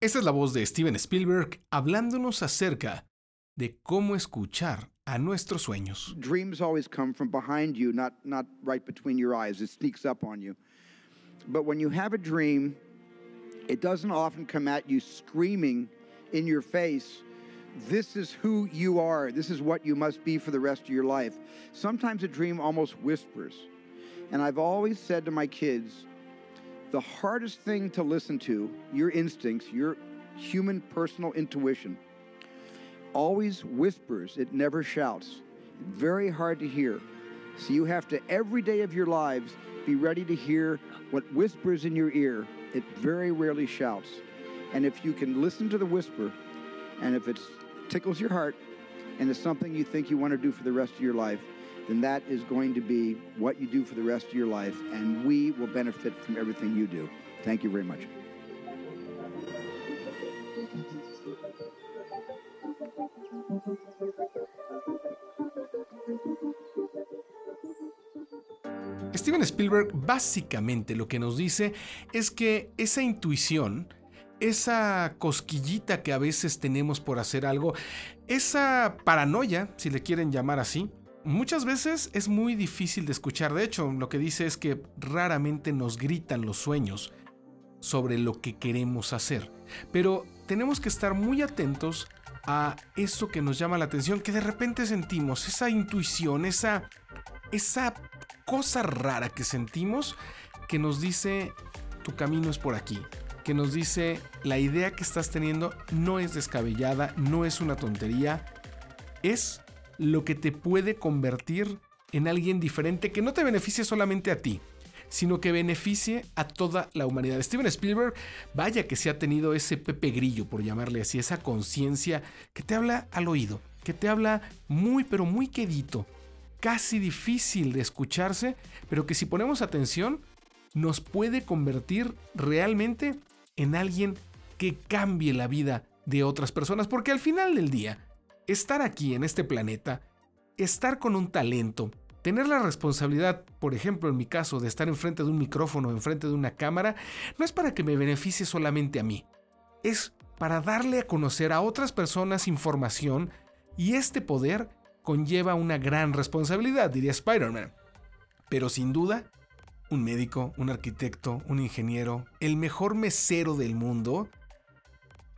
Esta es la voz de Steven Spielberg hablándonos acerca de cómo escuchar a nuestros sueños. Dreams always come from behind you, not, not right between your eyes. It sneaks up on you. But when you have a dream, it doesn't often come at you screaming in your face. This is who you are. This is what you must be for the rest of your life. Sometimes a dream almost whispers. And I've always said to my kids, the hardest thing to listen to, your instincts, your human personal intuition, always whispers, it never shouts. Very hard to hear. So you have to, every day of your lives, be ready to hear what whispers in your ear. It very rarely shouts. And if you can listen to the whisper, and if it tickles your heart, and it's something you think you want to do for the rest of your life, then that is going to be what you do for the rest of your life, and we will benefit from everything you do. Thank you very much. Steven Spielberg básicamente lo que nos dice es que esa intuición, esa cosquillita que a veces tenemos por hacer algo, esa paranoia, si le quieren llamar así, muchas veces es muy difícil de escuchar. De hecho, lo que dice es que raramente nos gritan los sueños sobre lo que queremos hacer. Pero tenemos que estar muy atentos a eso que nos llama la atención, que de repente sentimos, esa intuición, esa, esa cosa rara que sentimos que nos dice tu camino es por aquí, que nos dice la idea que estás teniendo no es descabellada, no es una tontería, es lo que te puede convertir en alguien diferente que no te beneficie solamente a ti, sino que beneficie a toda la humanidad. Steven Spielberg, vaya que se ha tenido ese Pepe Grillo, por llamarle así, esa conciencia que te habla al oído, que te habla muy, pero muy quedito, casi difícil de escucharse, pero que si ponemos atención, nos puede convertir realmente en alguien que cambie la vida de otras personas, porque al final del día, estar aquí en este planeta, estar con un talento, tener la responsabilidad, por ejemplo en mi caso, de estar enfrente de un micrófono, enfrente de una cámara, no es para que me beneficie solamente a mí, es para darle a conocer a otras personas información y este poder conlleva una gran responsabilidad, diría Spider-Man. Pero sin duda, un médico, un arquitecto, un ingeniero, el mejor mesero del mundo,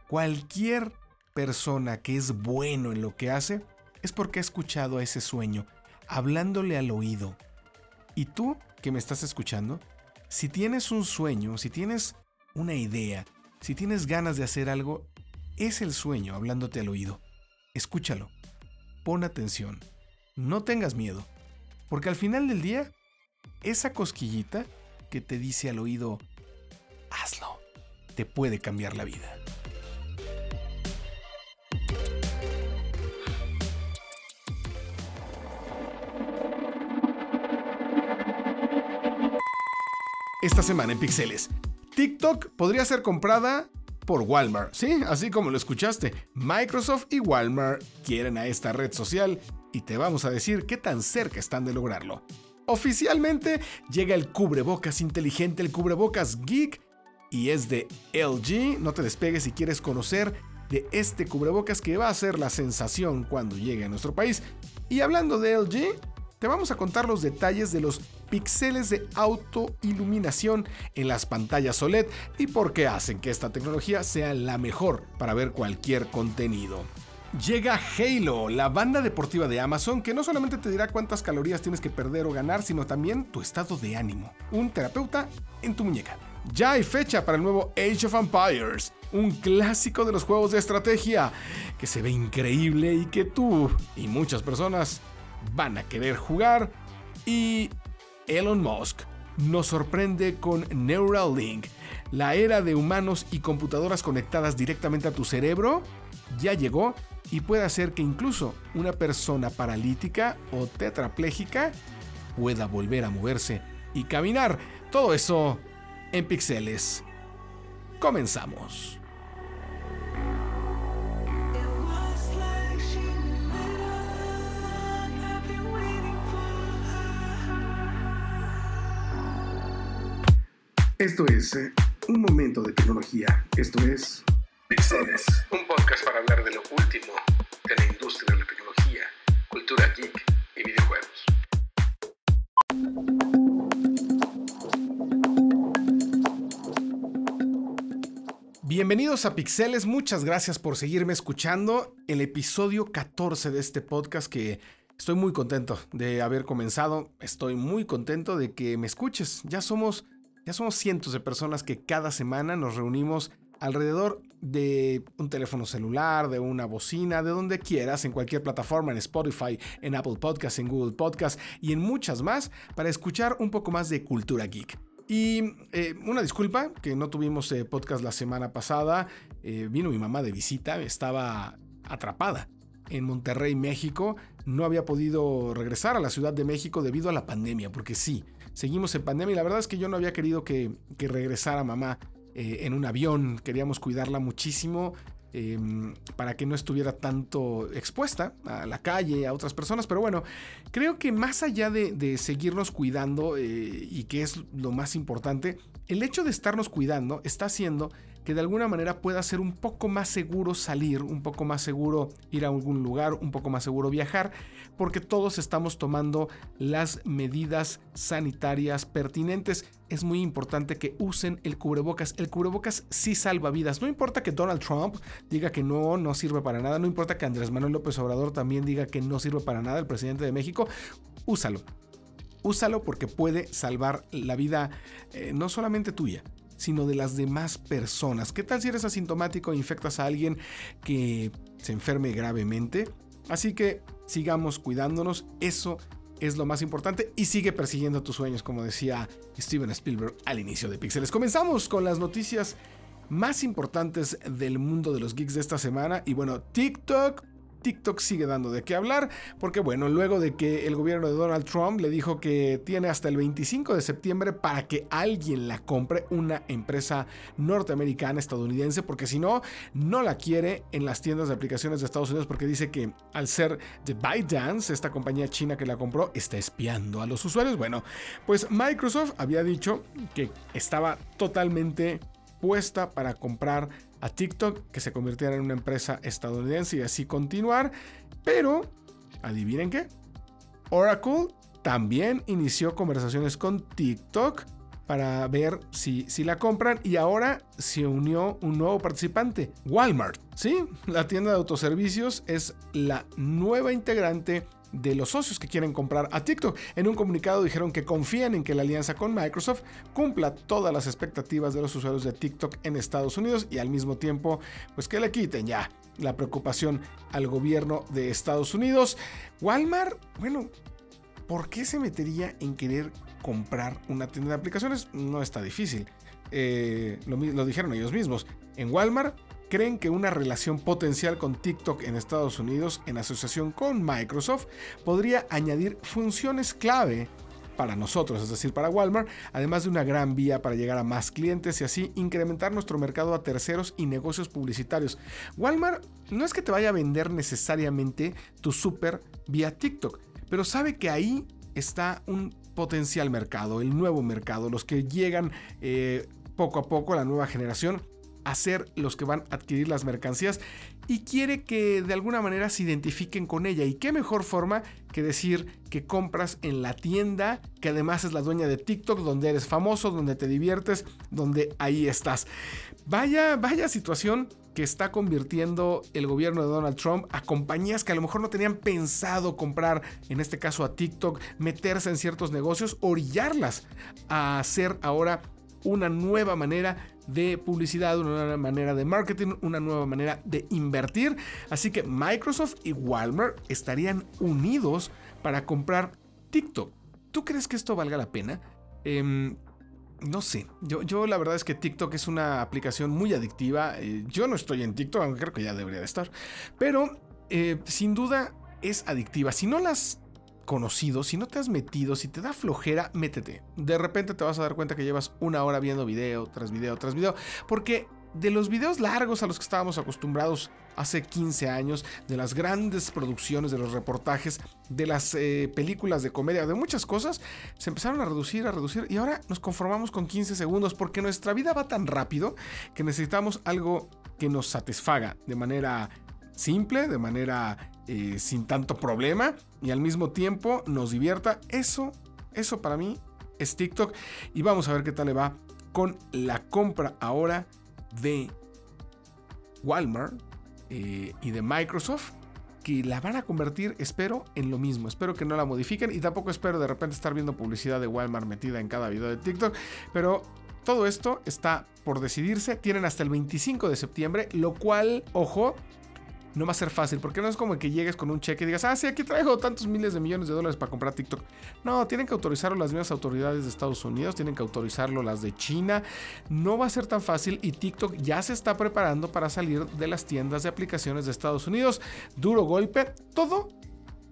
cualquier persona que es bueno en lo que hace es porque ha escuchado a ese sueño, hablándole al oído. Y tú que me estás escuchando, si tienes un sueño, si tienes una idea, si tienes ganas de hacer algo, es el sueño hablándote al oído. Escúchalo, pon atención, no tengas miedo, porque al final del día, esa cosquillita que te dice al oído, hazlo, te puede cambiar la vida. Esta semana en Pixeles. TikTok podría ser comprada por Walmart, sí, así como lo escuchaste. Microsoft y Walmart quieren a esta red social y te vamos a decir qué tan cerca están de lograrlo. Oficialmente llega el cubrebocas inteligente, el cubrebocas geek, y es de LG. No te despegues si quieres conocer de este cubrebocas que va a ser la sensación cuando llegue a nuestro país. Y hablando de LG, te vamos a contar los detalles de los píxeles de autoiluminación en las pantallas OLED y por qué hacen que esta tecnología sea la mejor para ver cualquier contenido. Llega Halo, la banda deportiva de Amazon que no solamente te dirá cuántas calorías tienes que perder o ganar, sino también tu estado de ánimo. Un terapeuta en tu muñeca. Ya hay fecha para el nuevo Age of Empires, un clásico de los juegos de estrategia que se ve increíble y que tú y muchas personas van a querer jugar. Y Elon Musk nos sorprende con Neuralink, la era de humanos y computadoras conectadas directamente a tu cerebro. Ya llegó y puede hacer que incluso una persona paralítica o tetrapléjica pueda volver a moverse y caminar. Todo eso en píxeles. Comenzamos. Esto es eh, un momento de tecnología. Esto es Pixeles, un podcast para hablar de lo último de la industria de la tecnología, cultura geek y videojuegos. Bienvenidos a Pixeles, muchas gracias por seguirme escuchando. El episodio 14 de este podcast que estoy muy contento de haber comenzado, estoy muy contento de que me escuches, ya somos somos cientos de personas que cada semana nos reunimos alrededor de un teléfono celular, de una bocina, de donde quieras, en cualquier plataforma, en Spotify, en Apple Podcasts, en Google Podcasts y en muchas más, para escuchar un poco más de cultura geek. Y eh, una disculpa que no tuvimos eh, podcast la semana pasada. Eh, vino mi mamá de visita, estaba atrapada en Monterrey, México. No había podido regresar a la Ciudad de México debido a la pandemia, porque sí, seguimos en pandemia y la verdad es que yo no había querido que, regresara mamá eh, en un avión, queríamos cuidarla muchísimo. Em, para que no estuviera tanto expuesta a la calle, a otras personas. Pero bueno, creo que más allá de, seguirnos cuidando eh, y que es lo más importante, el hecho de estarnos cuidando está haciendo que de alguna manera pueda ser un poco más seguro salir, un poco más seguro ir a algún lugar, un poco más seguro viajar, porque todos estamos tomando las medidas sanitarias pertinentes. Es muy importante que usen el cubrebocas. El cubrebocas sí salva vidas. No importa que Donald Trump diga que no, no sirve para nada. No importa que Andrés Manuel López Obrador también diga que no sirve para nada, el presidente de México. Úsalo. Úsalo porque puede salvar la vida eh, no solamente tuya, sino de las demás personas. ¿Qué tal si eres asintomático e infectas a alguien que se enferme gravemente? Así que sigamos cuidándonos, eso es lo más importante y sigue persiguiendo tus sueños, como decía Steven Spielberg al inicio de Pixeles. Comenzamos con las noticias más importantes del mundo de los geeks de esta semana y bueno, TikTok TikTok sigue dando de qué hablar, porque bueno, luego de que el gobierno de Donald Trump le dijo que tiene hasta el 25 de septiembre para que alguien la compre, una empresa norteamericana, estadounidense, porque si no, no la quiere en las tiendas de aplicaciones de Estados Unidos, porque dice que al ser de ByteDance, esta compañía china que la compró, está espiando a los usuarios. Bueno, pues Microsoft había dicho que estaba totalmente puesta para comprar a TikTok, que se convirtiera en una empresa estadounidense y así continuar. Pero, adivinen qué, Oracle también inició conversaciones con TikTok para ver si, si la compran y ahora se unió un nuevo participante, Walmart. Sí, la tienda de autoservicios es la nueva integrante de los socios que quieren comprar a TikTok. En un comunicado dijeron que confían en que la alianza con Microsoft cumpla todas las expectativas de los usuarios de TikTok en Estados Unidos y al mismo tiempo, pues que le quiten ya la preocupación al gobierno de Estados Unidos. Walmart, bueno, ¿por qué se metería en querer comprar una tienda de aplicaciones? No está difícil. Eh, lo, lo dijeron ellos mismos. En Walmart creen que una relación potencial con TikTok en Estados Unidos, en asociación con Microsoft, podría añadir funciones clave para nosotros, es decir, para Walmart, además de una gran vía para llegar a más clientes y así incrementar nuestro mercado a terceros y negocios publicitarios. Walmart no es que te vaya a vender necesariamente tu super vía TikTok, pero sabe que ahí está un potencial mercado, el nuevo mercado, los que llegan eh, poco a poco, la nueva generación, a ser los que van a adquirir las mercancías y quiere que de alguna manera se identifiquen con ella. ¿Y qué mejor forma que decir que compras en la tienda, que además es la dueña de TikTok, donde eres famoso, donde te diviertes, donde ahí estás? Vaya, vaya situación que está convirtiendo el gobierno de Donald Trump a compañías que a lo mejor no tenían pensado comprar, en este caso a TikTok, meterse en ciertos negocios, orillarlas a hacer ahora una nueva manera de publicidad, una nueva manera de marketing, una nueva manera de invertir. Así que Microsoft y Walmart estarían unidos para comprar TikTok. ¿Tú crees que esto valga la pena? Em, no sé, yo, yo, la verdad es que TikTok es una aplicación muy adictiva. Eh, yo no estoy en TikTok, aunque creo que ya debería de estar. Pero eh, sin duda es adictiva. Si no las conocido, si no te has metido, si te da flojera, métete. De repente te vas a dar cuenta que llevas una hora viendo video tras video tras video, porque de los videos largos a los que estábamos acostumbrados hace 15 años, de las grandes producciones, de los reportajes, de las eh, películas de comedia, de muchas cosas, se empezaron a reducir, a reducir y ahora nos conformamos con 15 segundos porque nuestra vida va tan rápido que necesitamos algo que nos satisfaga de manera simple, de manera eh, sin tanto problema y al mismo tiempo nos divierta. Eso, eso para mí es TikTok y vamos a ver qué tal le va con la compra ahora de Walmart eh, y de Microsoft que la van a convertir, espero, en lo mismo. Espero que no la modifiquen y tampoco espero de repente estar viendo publicidad de Walmart metida en cada video de TikTok. Pero todo esto está por decidirse. Tienen hasta el 25 de septiembre, lo cual, ojo, no va a ser fácil, porque no es como que llegues con un cheque y digas, ah, sí, aquí traigo tantos miles de millones de dólares para comprar TikTok. No, tienen que autorizarlo las mismas autoridades de Estados Unidos, tienen que autorizarlo las de China. No va a ser tan fácil y TikTok ya se está preparando para salir de las tiendas de aplicaciones de Estados Unidos. Duro golpe, todo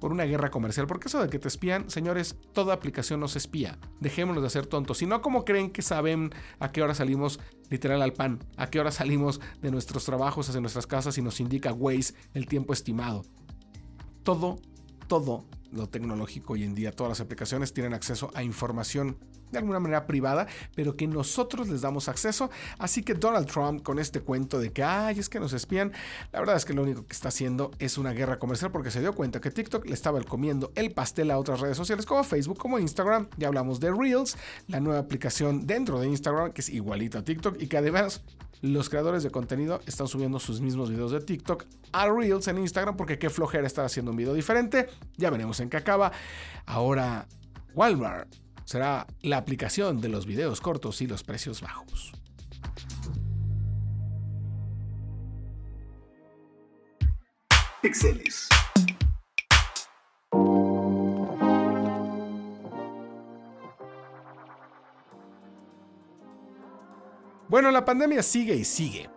por una guerra comercial. Porque eso de que te espían, señores, toda aplicación nos espía. Dejémonos de hacer tontos. Si no, como creen que saben a qué hora salimos literal al pan? ¿A qué hora salimos de nuestros trabajos hacia nuestras casas y nos indica Waze el tiempo estimado? Todo, todo lo tecnológico hoy en día, todas las aplicaciones tienen acceso a información de alguna manera privada, pero que nosotros les damos acceso. Así que Donald Trump con este cuento de que, ay, es que nos espían, la verdad es que lo único que está haciendo es una guerra comercial porque se dio cuenta que TikTok le estaba comiendo el pastel a otras redes sociales como Facebook, como Instagram. Ya hablamos de Reels, la nueva aplicación dentro de Instagram que es igualita a TikTok y que además los creadores de contenido están subiendo sus mismos videos de TikTok a Reels en Instagram porque qué flojera estar haciendo un video diferente. Ya veremos en qué acaba. Ahora, Walmart será la aplicación de los videos cortos y los precios bajos. Pixeles. Bueno, la pandemia sigue y sigue.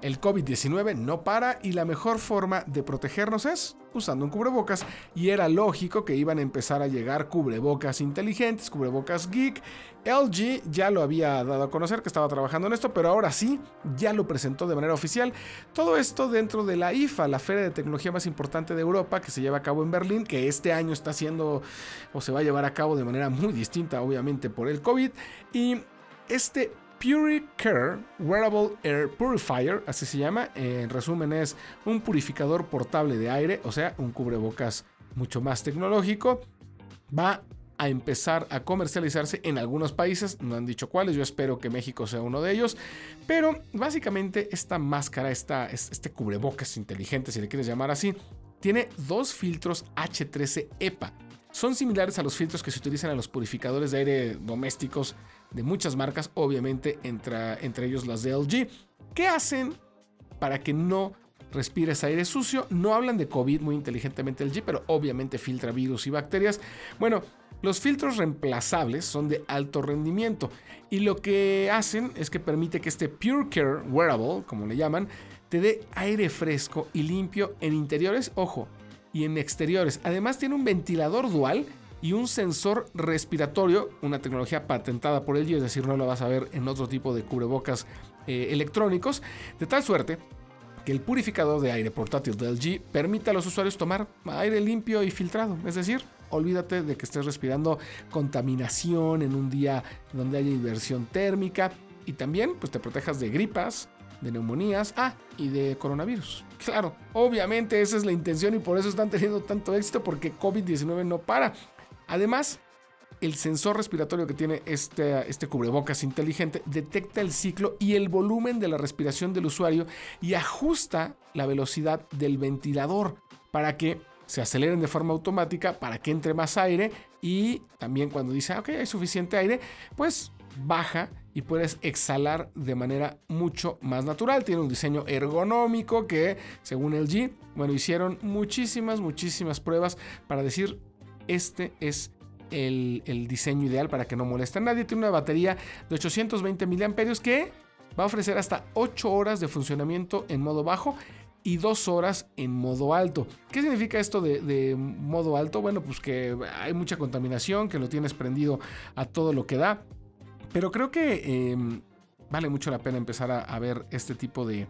El COVID-19 no para y la mejor forma de protegernos es usando un cubrebocas y era lógico que iban a empezar a llegar cubrebocas inteligentes, cubrebocas geek. LG ya lo había dado a conocer que estaba trabajando en esto, pero ahora sí, ya lo presentó de manera oficial. Todo esto dentro de la IFA, la feria de tecnología más importante de Europa que se lleva a cabo en Berlín, que este año está haciendo o se va a llevar a cabo de manera muy distinta, obviamente por el COVID. Y este PuriCare Wearable Air Purifier, así se llama. En resumen, es un purificador portable de aire, o sea, un cubrebocas mucho más tecnológico. Va a empezar a comercializarse en algunos países, no han dicho cuáles, yo espero que México sea uno de ellos, pero básicamente esta máscara, esta, este cubrebocas inteligente, si le quieres llamar así, tiene dos filtros H13 EPA. Son similares a los filtros que se utilizan en los purificadores de aire domésticos de muchas marcas, obviamente entre, entre ellos las de LG. ¿Qué hacen para que no respires aire sucio? No hablan de COVID muy inteligentemente LG, pero obviamente filtra virus y bacterias. Bueno, los filtros reemplazables son de alto rendimiento y lo que hacen es que permite que este Pure Care Wearable, como le llaman, te dé aire fresco y limpio en interiores, ojo, y en exteriores. Además tiene un ventilador dual y un sensor respiratorio, una tecnología patentada por LG, es decir, no lo vas a ver en otro tipo de cubrebocas eh, electrónicos, de tal suerte que el purificador de aire portátil de LG permite a los usuarios tomar aire limpio y filtrado, es decir, olvídate de que estés respirando contaminación en un día donde haya inversión térmica y también pues te protejas de gripas, de neumonías, ah, y de coronavirus. Claro, obviamente esa es la intención y por eso están teniendo tanto éxito porque COVID-19 no para. Además, el sensor respiratorio que tiene este, este cubrebocas inteligente detecta el ciclo y el volumen de la respiración del usuario y ajusta la velocidad del ventilador para que se aceleren de forma automática, para que entre más aire y también cuando dice, ok, hay suficiente aire, pues baja y puedes exhalar de manera mucho más natural. Tiene un diseño ergonómico que, según el G, bueno, hicieron muchísimas, muchísimas pruebas para decir este es el, diseño ideal para que no moleste a nadie. Tiene una batería de 820 mAh que va a ofrecer hasta 8 horas de funcionamiento en modo bajo y 2 horas en modo alto. ¿Qué significa esto de, modo alto? Bueno, pues que hay mucha contaminación, que lo tienes prendido a todo lo que da. Pero creo que em, vale mucho la pena empezar a, ver este tipo de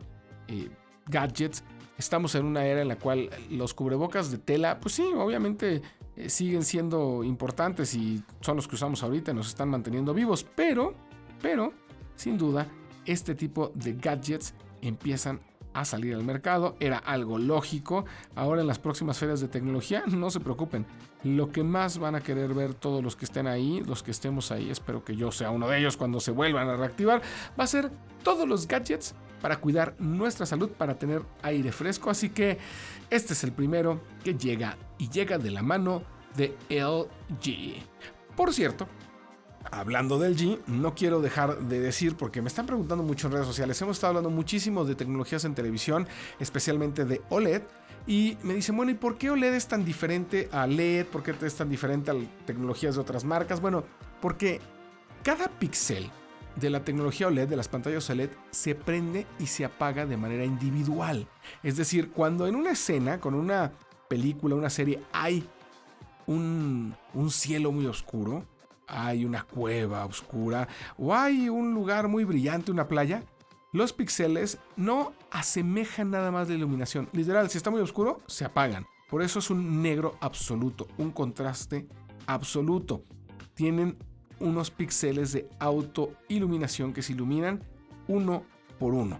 eh, gadgets. Estamos en una era en la cual los cubrebocas de tela, pues sí, obviamente eh, siguen siendo importantes y son los que usamos ahorita y nos están manteniendo vivos, pero, pero, sin duda, este tipo de gadgets empiezan a salir al mercado. Era algo lógico. Ahora en las próximas ferias de tecnología, no se preocupen. Lo que más van a querer ver todos los que estén ahí, los que estemos ahí, espero que yo sea uno de ellos cuando se vuelvan a reactivar, va a ser todos los gadgets para cuidar nuestra salud, para tener aire fresco. Así que este es el primero que llega y llega de la mano de LG. Por cierto, hablando del G, no quiero dejar de decir, porque me están preguntando mucho en redes sociales, hemos estado hablando muchísimo de tecnologías en televisión, especialmente de OLED. Y me dicen, bueno, ¿y por qué OLED es tan diferente a LED? ¿Por qué es tan diferente a tecnologías de otras marcas? Bueno, porque cada píxel de la tecnología OLED, de las pantallas OLED, se prende y se apaga de manera individual. Es decir, cuando en una escena, con una película, una serie, hay un, un cielo muy oscuro, hay una cueva oscura o hay un lugar muy brillante, una playa, los píxeles no asemejan nada más la iluminación. Literal, si está muy oscuro, se apagan. Por eso es un negro absoluto, un contraste absoluto. Tienen unos píxeles de autoiluminación que se iluminan uno por uno.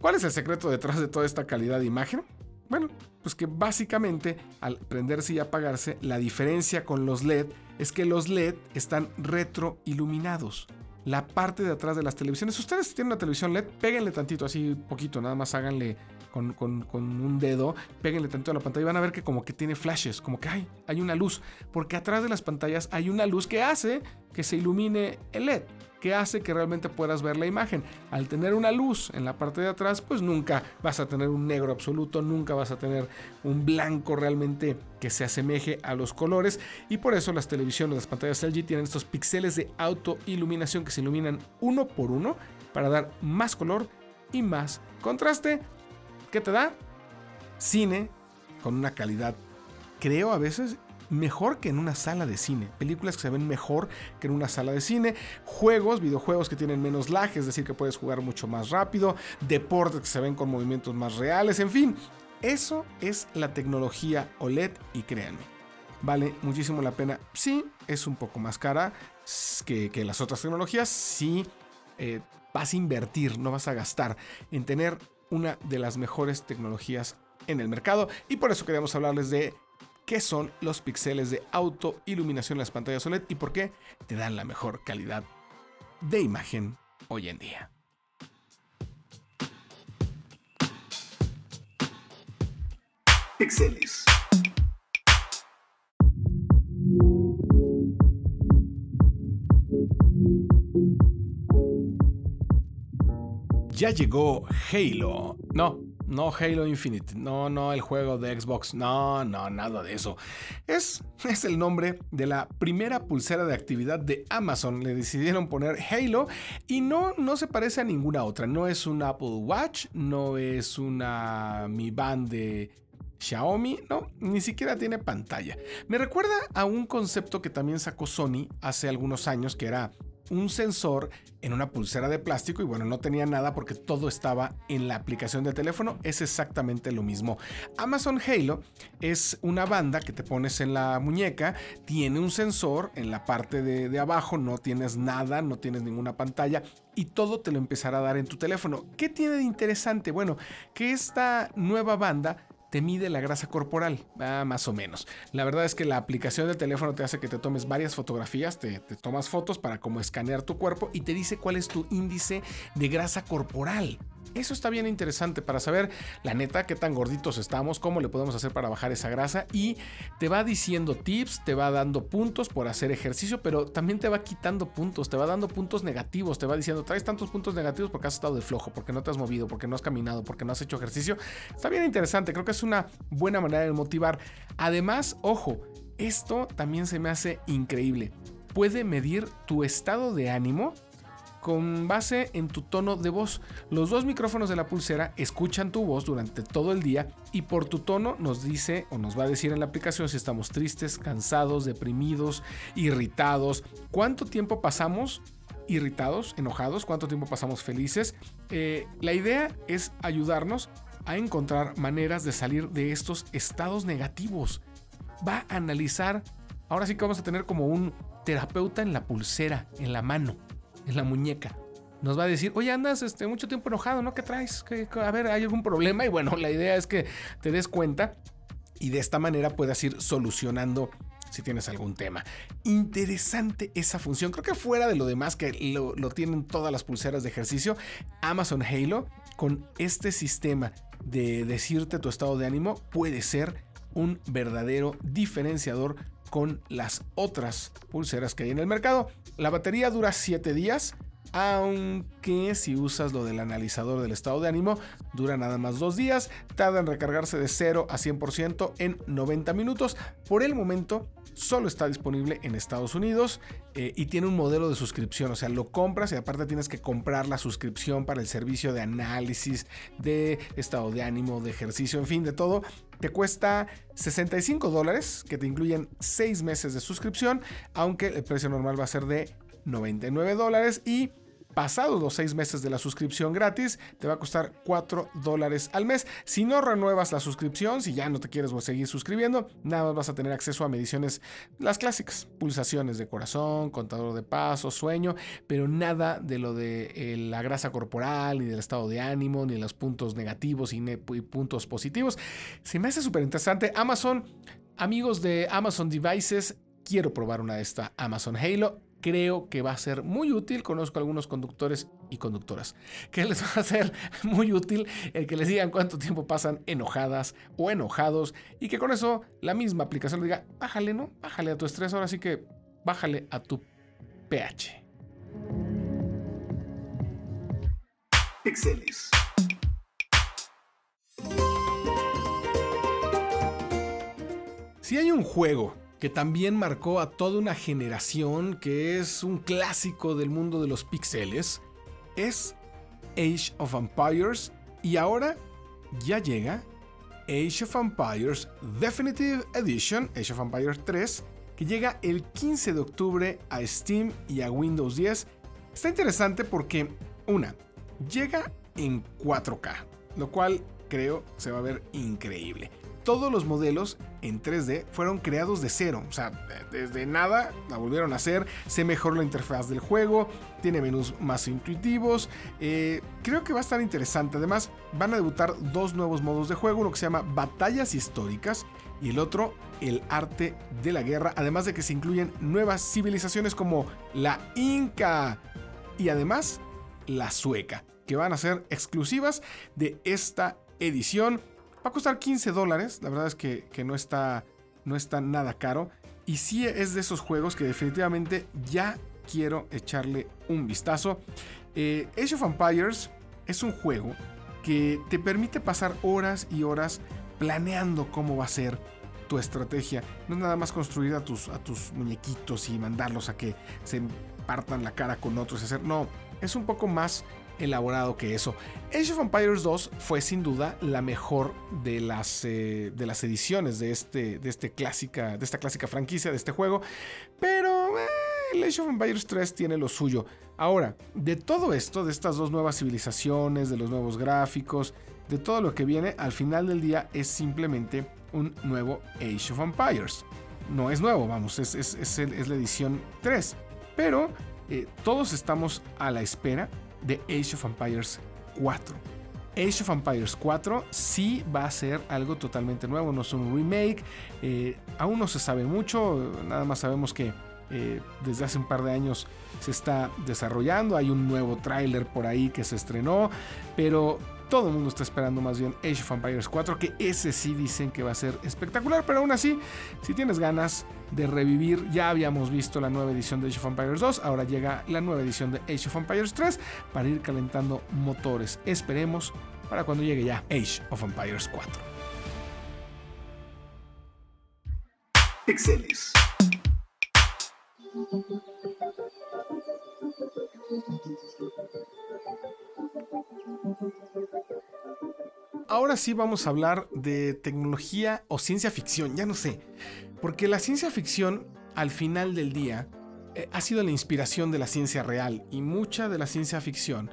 ¿Cuál es el secreto detrás de toda esta calidad de imagen? Bueno, pues que básicamente al prenderse y apagarse, la diferencia con los LED es que los LED están retroiluminados. La parte de atrás de las televisiones, ustedes tienen una televisión LED, péguenle tantito, así poquito, nada más háganle con, un dedo, péguenle tantito a la pantalla y van a ver que como que tiene flashes, como que hay, hay una luz, porque atrás de las pantallas hay una luz que hace que se ilumine el LED que hace que realmente puedas ver la imagen. Al tener una luz en la parte de atrás, pues nunca vas a tener un negro absoluto, nunca vas a tener un blanco realmente que se asemeje a los colores y por eso las televisiones, las pantallas LG tienen estos píxeles de autoiluminación que se iluminan uno por uno para dar más color y más contraste. ¿Qué te da? Cine con una calidad, creo a veces mejor que en una sala de cine. Películas que se ven mejor que en una sala de cine. Juegos, videojuegos que tienen menos lag, es decir, que puedes jugar mucho más rápido. Deportes que se ven con movimientos más reales. En fin, eso es la tecnología OLED y créanme. Vale muchísimo la pena. Sí, es un poco más cara que, las otras tecnologías. Sí, eh, vas a invertir, no vas a gastar en tener una de las mejores tecnologías en el mercado. Y por eso queremos hablarles de qué son los píxeles de autoiluminación en las pantallas OLED y por qué te dan la mejor calidad de imagen hoy en día. Píxeles. Ya llegó Halo. No, no Halo Infinite, no, no el juego de Xbox, no, no, nada de eso. Es, es el nombre de la primera pulsera de actividad de Amazon. Le decidieron poner Halo y no, no se parece a ninguna otra. No es un Apple Watch, no es una Mi Band de Xiaomi, no, ni siquiera tiene pantalla. Me recuerda a un concepto que también sacó Sony hace algunos años, que era un sensor en una pulsera de plástico y bueno, no tenía nada porque todo estaba en la aplicación de teléfono. Es exactamente lo mismo. Amazon Halo es una banda que te pones en la muñeca, tiene un sensor en la parte de, de abajo, no tienes nada, no tienes ninguna pantalla y todo te lo empezará a dar en tu teléfono. ¿Qué tiene de interesante? Bueno, que esta nueva banda te mide la grasa corporal, más o menos. La verdad es que la aplicación del teléfono te hace que te tomes varias fotografías, te, te, tomas fotos para como escanear tu cuerpo y te dice cuál es tu índice de grasa corporal. Eso está bien interesante para saber la neta qué tan gorditos estamos, cómo le podemos hacer para bajar esa grasa y te va diciendo tips, te va dando puntos por hacer ejercicio, pero también te va quitando puntos, te va dando puntos negativos, te va diciendo traes tantos puntos negativos porque has estado de flojo, porque no te has movido, porque no has caminado, porque no has hecho ejercicio. Está bien interesante, creo que es una buena manera de motivar. Además, ojo, esto también se me hace increíble. Puede medir tu estado de ánimo con base en tu tono de voz. Los dos micrófonos de la pulsera escuchan tu voz durante todo el día y por tu tono nos dice o nos va a decir en la aplicación si estamos tristes, cansados, deprimidos, irritados, cuánto tiempo pasamos irritados, enojados, cuánto tiempo pasamos felices. Eh, la idea es ayudarnos a encontrar maneras de salir de estos estados negativos. Va a analizar, ahora sí que vamos a tener como un terapeuta en la pulsera, en la mano, en la muñeca. Nos va a decir, oye, andas este, mucho tiempo enojado, ¿no? ¿Qué traes? a ver, ¿hay algún problema? Y bueno, la idea es que te des cuenta y de esta manera puedas ir solucionando si tienes algún tema. Interesante esa función. Creo que fuera de lo demás que lo, lo, tienen todas las pulseras de ejercicio, Amazon Halo con este sistema de decirte tu estado de ánimo puede ser un verdadero diferenciador con las otras pulseras que hay en el mercado. La batería dura 7 días, aunque si usas lo del analizador del estado de ánimo, dura nada más 2 días, tarda en recargarse de 0 a 100% en 90 minutos. Por el momento, solo está disponible en Estados Unidos eh, y tiene un modelo de suscripción, o sea, lo compras y aparte tienes que comprar la suscripción para el servicio de análisis, de estado de ánimo, de ejercicio, en fin, de todo. Te cuesta 65 dólares, que te incluyen 6 meses de suscripción, aunque el precio normal va a ser de 99 dólares y pasados los seis meses de la suscripción gratis, te va a costar 4 dólares al mes. Si no renuevas la suscripción, si ya no te quieres seguir suscribiendo, nada más vas a tener acceso a mediciones, las clásicas, pulsaciones de corazón, contador de pasos, sueño, pero nada de lo de eh, la grasa corporal, ni del estado de ánimo, ni los puntos negativos y, y puntos positivos. Se me hace súper interesante. Amazon, amigos de Amazon Devices, quiero probar una de esta Amazon Halo creo que va a ser muy útil. Conozco a algunos conductores y conductoras que les va a ser muy útil el que les digan cuánto tiempo pasan enojadas o enojados y que con eso la misma aplicación le diga, bájale, ¿no? Bájale a tu estrés, ahora sí que bájale a tu pH. Pixeles. Si hay un juego que también marcó a toda una generación, que es un clásico del mundo de los pixeles, es Age of Empires y ahora ya llega Age of Empires Definitive Edition, Age of Empires 3, que llega el 15 de octubre a Steam y a Windows 10. Está interesante porque, una, llega en 4K, lo cual creo se va a ver increíble todos los modelos en 3D fueron creados de cero. O sea, desde nada la volvieron a hacer. Se mejoró la interfaz del juego. Tiene menús más intuitivos. Eh, creo que va a estar interesante. Además, van a debutar dos nuevos modos de juego. Uno que se llama Batallas Históricas. Y el otro, el arte de la guerra. Además de que se incluyen nuevas civilizaciones como la Inca. Y además, la sueca. Que van a ser exclusivas de esta edición. Va a costar 15 dólares. La verdad es que, no, está, no está nada caro. Y sí es de esos juegos que definitivamente ya quiero echarle un vistazo. Eh, Age of Empires es un juego que te permite pasar horas y horas planeando cómo va a ser tu estrategia. No es nada más construir a tus, a tus muñequitos y mandarlos a que se partan la cara con otros y hacer. No, es un poco más elaborado que eso. Age of Empires 2 fue sin duda la mejor de las, eh, de las ediciones de, este, de, este clásica, de esta clásica franquicia, de este juego, pero eh, Age of Empires 3 tiene lo suyo. Ahora, de todo esto, de estas dos nuevas civilizaciones, de los nuevos gráficos, de todo lo que viene, al final del día es simplemente un nuevo Age of Empires. No es nuevo, vamos, es, es, la edición 3. Pero eh, todos estamos a la espera de Age of Empires 4. Age of Empires 4 sí va a ser algo totalmente nuevo, no es un remake, eh, aún no se sabe mucho, nada más sabemos que eh, desde hace un par de años se está desarrollando, hay un nuevo tráiler por ahí que se estrenó, pero todo el mundo está esperando más bien Age of Empires 4, que ese sí dicen que va a ser espectacular, pero aún así, si tienes ganas de revivir, ya habíamos visto la nueva edición de Age of Empires 2, ahora llega la nueva edición de Age of Empires 3 para ir calentando motores. Esperemos para cuando llegue ya Age of Empires 4. Pixeles. Ahora sí vamos a hablar de tecnología o ciencia ficción, ya no sé. Porque la ciencia ficción, al final del día, eh, ha sido la inspiración de la ciencia real y mucha de la ciencia ficción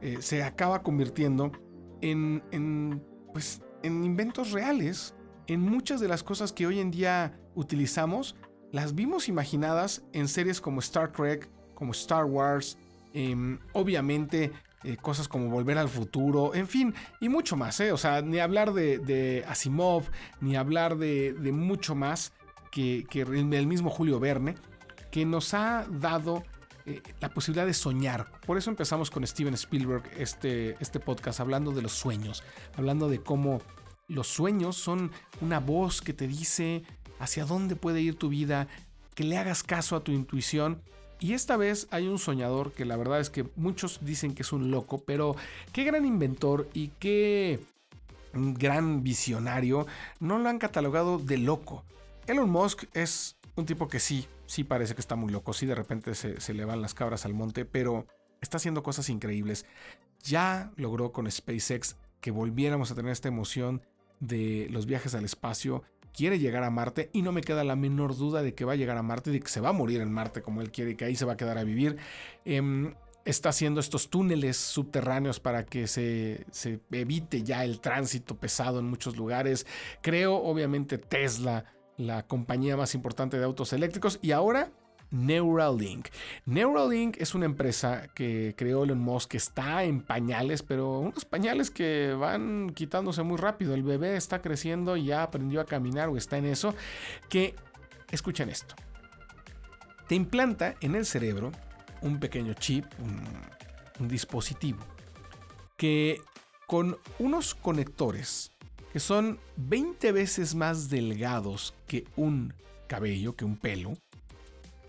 eh, se acaba convirtiendo en, en, pues, en inventos reales. En muchas de las cosas que hoy en día utilizamos, las vimos imaginadas en series como Star Trek, como Star Wars, em, obviamente eh, cosas como Volver al Futuro, en fin, y mucho más, ¿eh? O sea, ni hablar de, Asimov, ni hablar de, mucho más que, el mismo Julio Verne, que nos ha dado eh, la posibilidad de soñar. Por eso empezamos con Steven Spielberg este, este podcast, hablando de los sueños, hablando de cómo los sueños son una voz que te dice hacia dónde puede ir tu vida, que le hagas caso a tu intuición y esta vez hay un soñador que la verdad es que muchos dicen que es un loco, pero qué gran inventor y qué gran visionario no lo han catalogado de loco. Elon Musk es un tipo que sí, sí parece que está muy loco, sí de repente se, se le van las cabras al monte, pero está haciendo cosas increíbles. Ya logró con SpaceX que volviéramos a tener esta emoción de los viajes al espacio quiere llegar a Marte y no me queda la menor duda de que va a llegar a Marte, de que se va a morir en Marte como él quiere y que ahí se va a quedar a vivir. Em, está haciendo estos túneles subterráneos para que se, se, evite ya el tránsito pesado en muchos lugares. Creo, obviamente, Tesla, la compañía más importante de autos eléctricos. Y ahora Neuralink. Neuralink es una empresa que creó Elon Musk que está en pañales, pero unos pañales que van quitándose muy rápido. El bebé está creciendo y ya aprendió a caminar o está en eso. Que, escuchen esto, te implanta en el cerebro un pequeño chip, un, un dispositivo, que con unos conectores que son 20 veces más delgados que un cabello, que un pelo,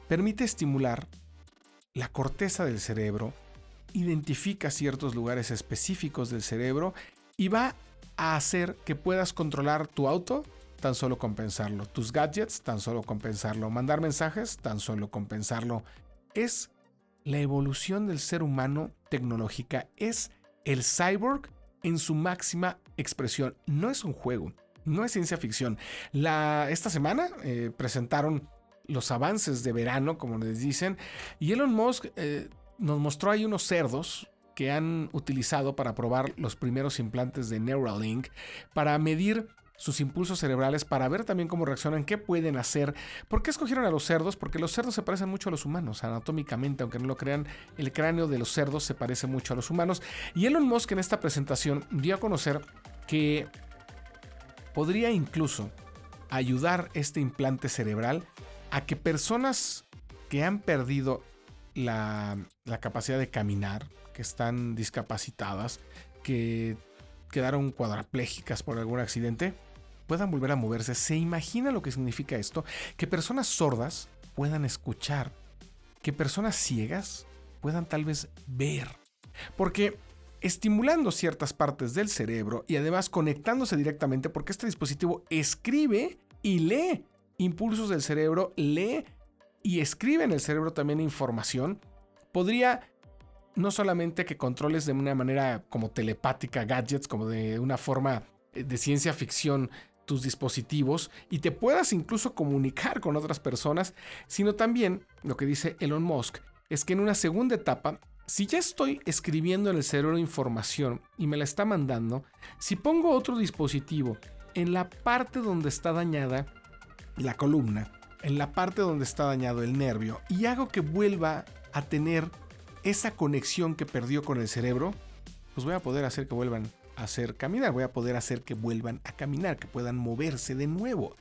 permite estimular la corteza del cerebro, identifica ciertos lugares específicos del cerebro y va a hacer que puedas controlar tu auto tan solo compensarlo, tus gadgets tan solo compensarlo, mandar mensajes tan solo compensarlo. Es la evolución del ser humano tecnológica, es el cyborg en su máxima expresión. No es un juego, no es ciencia ficción. Esta semana eh, presentaron los avances de verano, como les dicen. Y Elon Musk eh, nos mostró ahí unos cerdos que han utilizado para probar los primeros implantes de Neuralink, para medir sus impulsos cerebrales, para ver también cómo reaccionan, qué pueden hacer. ¿Por qué escogieron a los cerdos? Porque los cerdos se parecen mucho a los humanos, anatómicamente, aunque no lo crean, el cráneo de los cerdos se parece mucho a los humanos. Y Elon Musk en esta presentación dio a conocer que podría incluso ayudar este implante cerebral a que personas que han perdido la, capacidad de caminar, que están discapacitadas, que quedaron cuadraplégicas por algún accidente, puedan volver a moverse. ¿Se imagina lo que significa esto? Que personas sordas puedan escuchar, que personas ciegas puedan tal vez ver. Porque estimulando ciertas partes del cerebro y además conectándose directamente, porque este dispositivo escribe y lee impulsos del cerebro, lee y escribe en el cerebro también información, podría no solamente que controles de una manera como telepática gadgets, como de una forma eh, de ciencia ficción tus dispositivos y te puedas incluso comunicar con otras personas, sino también lo que dice Elon Musk es que en una segunda etapa, si ya estoy escribiendo en el cerebro información y me la está mandando, si pongo otro dispositivo en la parte donde está dañada, la columna, en la parte donde está dañado el nervio, y hago que vuelva a tener esa conexión que perdió con el cerebro, pues voy a poder hacer que vuelvan a hacer caminar, voy a poder hacer que vuelvan a caminar, que puedan moverse de nuevo.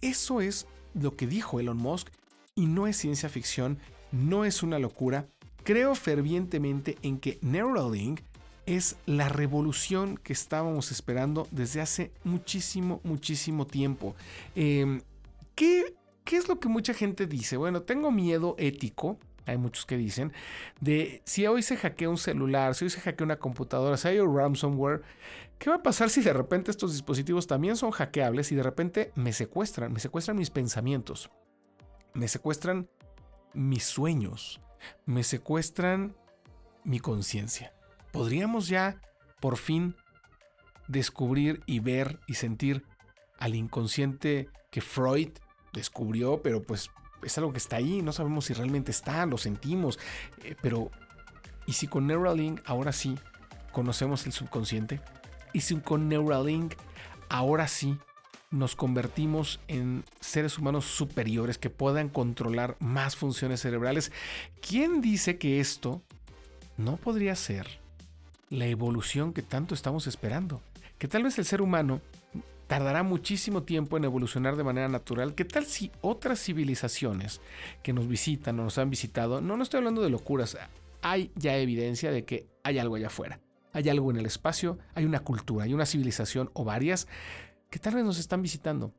Eso es lo que dijo Elon Musk y no es ciencia ficción, no es una locura. Creo fervientemente en que Neuralink es la revolución que estábamos esperando desde hace muchísimo, muchísimo tiempo. Em, ¿Qué, es lo que mucha gente dice? Bueno, tengo miedo ético, hay muchos que dicen, de si hoy se hackea un celular, si hoy se hackea una computadora, si hay un ransomware, ¿qué va a pasar si de repente estos dispositivos también son hackeables y de repente me secuestran, me secuestran mis pensamientos, me secuestran mis sueños, me secuestran mi conciencia? ¿Podríamos ya por fin descubrir y ver y sentir al inconsciente que Freud descubrió, pero pues es algo que está ahí, no sabemos si realmente está, lo sentimos, eh, pero ¿y si con Neuralink ahora sí conocemos el subconsciente? ¿Y si con Neuralink ahora sí nos convertimos en seres humanos superiores que puedan controlar más funciones cerebrales? ¿Quién dice que esto no podría ser la evolución que tanto estamos esperando? Que tal vez el ser humano tardará muchísimo tiempo en evolucionar de manera natural. ¿Qué tal si otras civilizaciones que nos visitan o nos han visitado, no, no estoy hablando de locuras, hay ya evidencia de que hay algo allá afuera, hay algo en el espacio, hay una cultura, hay una civilización o varias que tal vez nos están visitando.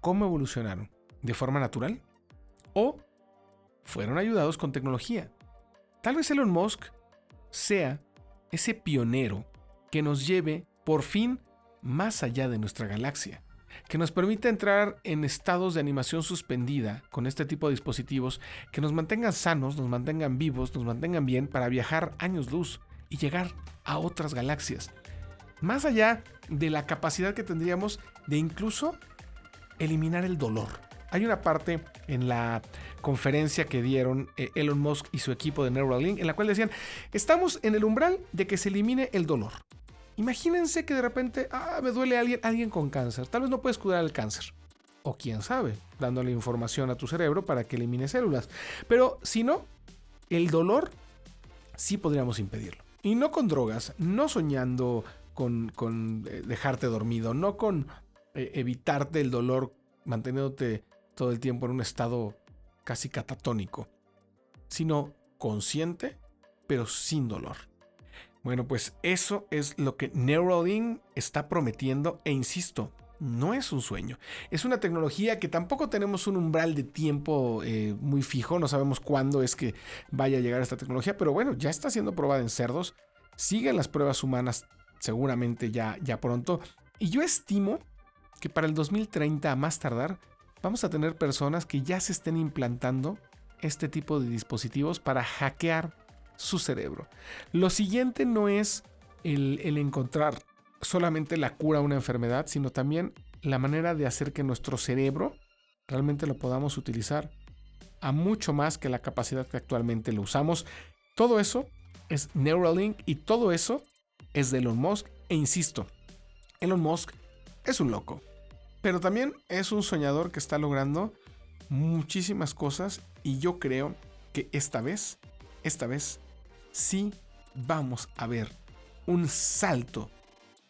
¿Cómo evolucionaron? ¿De forma natural? ¿O fueron ayudados con tecnología? Tal vez Elon Musk sea ese pionero que nos lleve por fin más allá de nuestra galaxia, que nos permita entrar en estados de animación suspendida con este tipo de dispositivos que nos mantengan sanos, nos mantengan vivos, nos mantengan bien para viajar años luz y llegar a otras galaxias. Más allá de la capacidad que tendríamos de incluso eliminar el dolor. Hay una parte en la conferencia que dieron eh, Elon Musk y su equipo de Neuralink en la cual decían, estamos en el umbral de que se elimine el dolor. Imagínense que de repente, ah, me duele alguien, alguien con cáncer. Tal vez no puedes curar el cáncer. O quién sabe, dándole información a tu cerebro para que elimine células. Pero si no, el dolor sí podríamos impedirlo. Y no con drogas, no soñando con, eh, dejarte dormido, no con eh, evitarte el dolor manteniéndote todo el tiempo en un estado casi catatónico, sino consciente, pero sin dolor. Bueno, pues eso es lo que Neuralink está prometiendo e insisto, no es un sueño. Es una tecnología que tampoco tenemos un umbral de tiempo eh, muy fijo, no sabemos cuándo es que vaya a llegar esta tecnología, pero bueno, ya está siendo probada en cerdos, siguen las pruebas humanas seguramente ya, ya pronto, y yo estimo que para el 2030 a más tardar vamos a tener personas que ya se estén implantando este tipo de dispositivos para hackear su cerebro. Lo siguiente no es el, encontrar solamente la cura a una enfermedad, sino también la manera de hacer que nuestro cerebro realmente lo podamos utilizar a mucho más que la capacidad que actualmente lo usamos. Todo eso es Neuralink y todo eso es de Elon Musk. E insisto, Elon Musk es un loco, pero también es un soñador que está logrando muchísimas cosas y yo creo que esta vez, esta vez sí vamos a ver un salto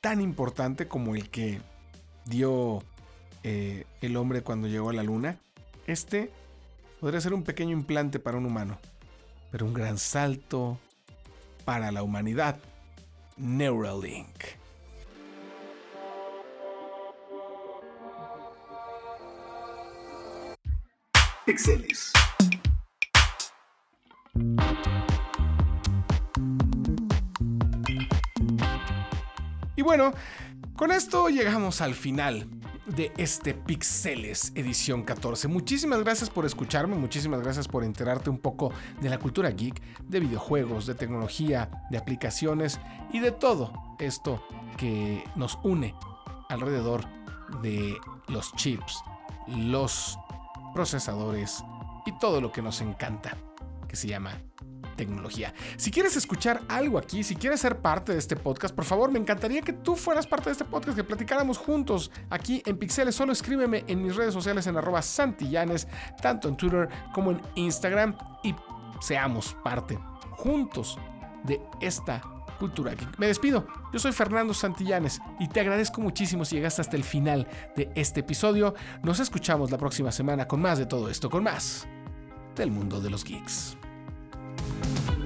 tan importante como el que dio eh, el hombre cuando llegó a la luna. Este podría ser un pequeño implante para un humano, pero un gran salto para la humanidad. Neuralink. Pixeles. Y bueno, con esto llegamos al final de este Pixeles edición 14. Muchísimas gracias por escucharme, muchísimas gracias por enterarte un poco de la cultura geek, de videojuegos, de tecnología, de aplicaciones y de todo esto que nos une alrededor de los chips, los procesadores y todo lo que nos encanta, que se llama tecnología. Si quieres escuchar algo aquí, si quieres ser parte de este podcast, por favor, me encantaría que tú fueras parte de este podcast, que platicáramos juntos aquí en Pixeles. Solo escríbeme en mis redes sociales en arroba santillanes, tanto en Twitter como en Instagram y seamos parte juntos de esta cultura. Me despido, yo soy Fernando Santillanes y te agradezco muchísimo si llegaste hasta el final de este episodio. Nos escuchamos la próxima semana con más de todo esto, con más del mundo de los geeks. Thank you.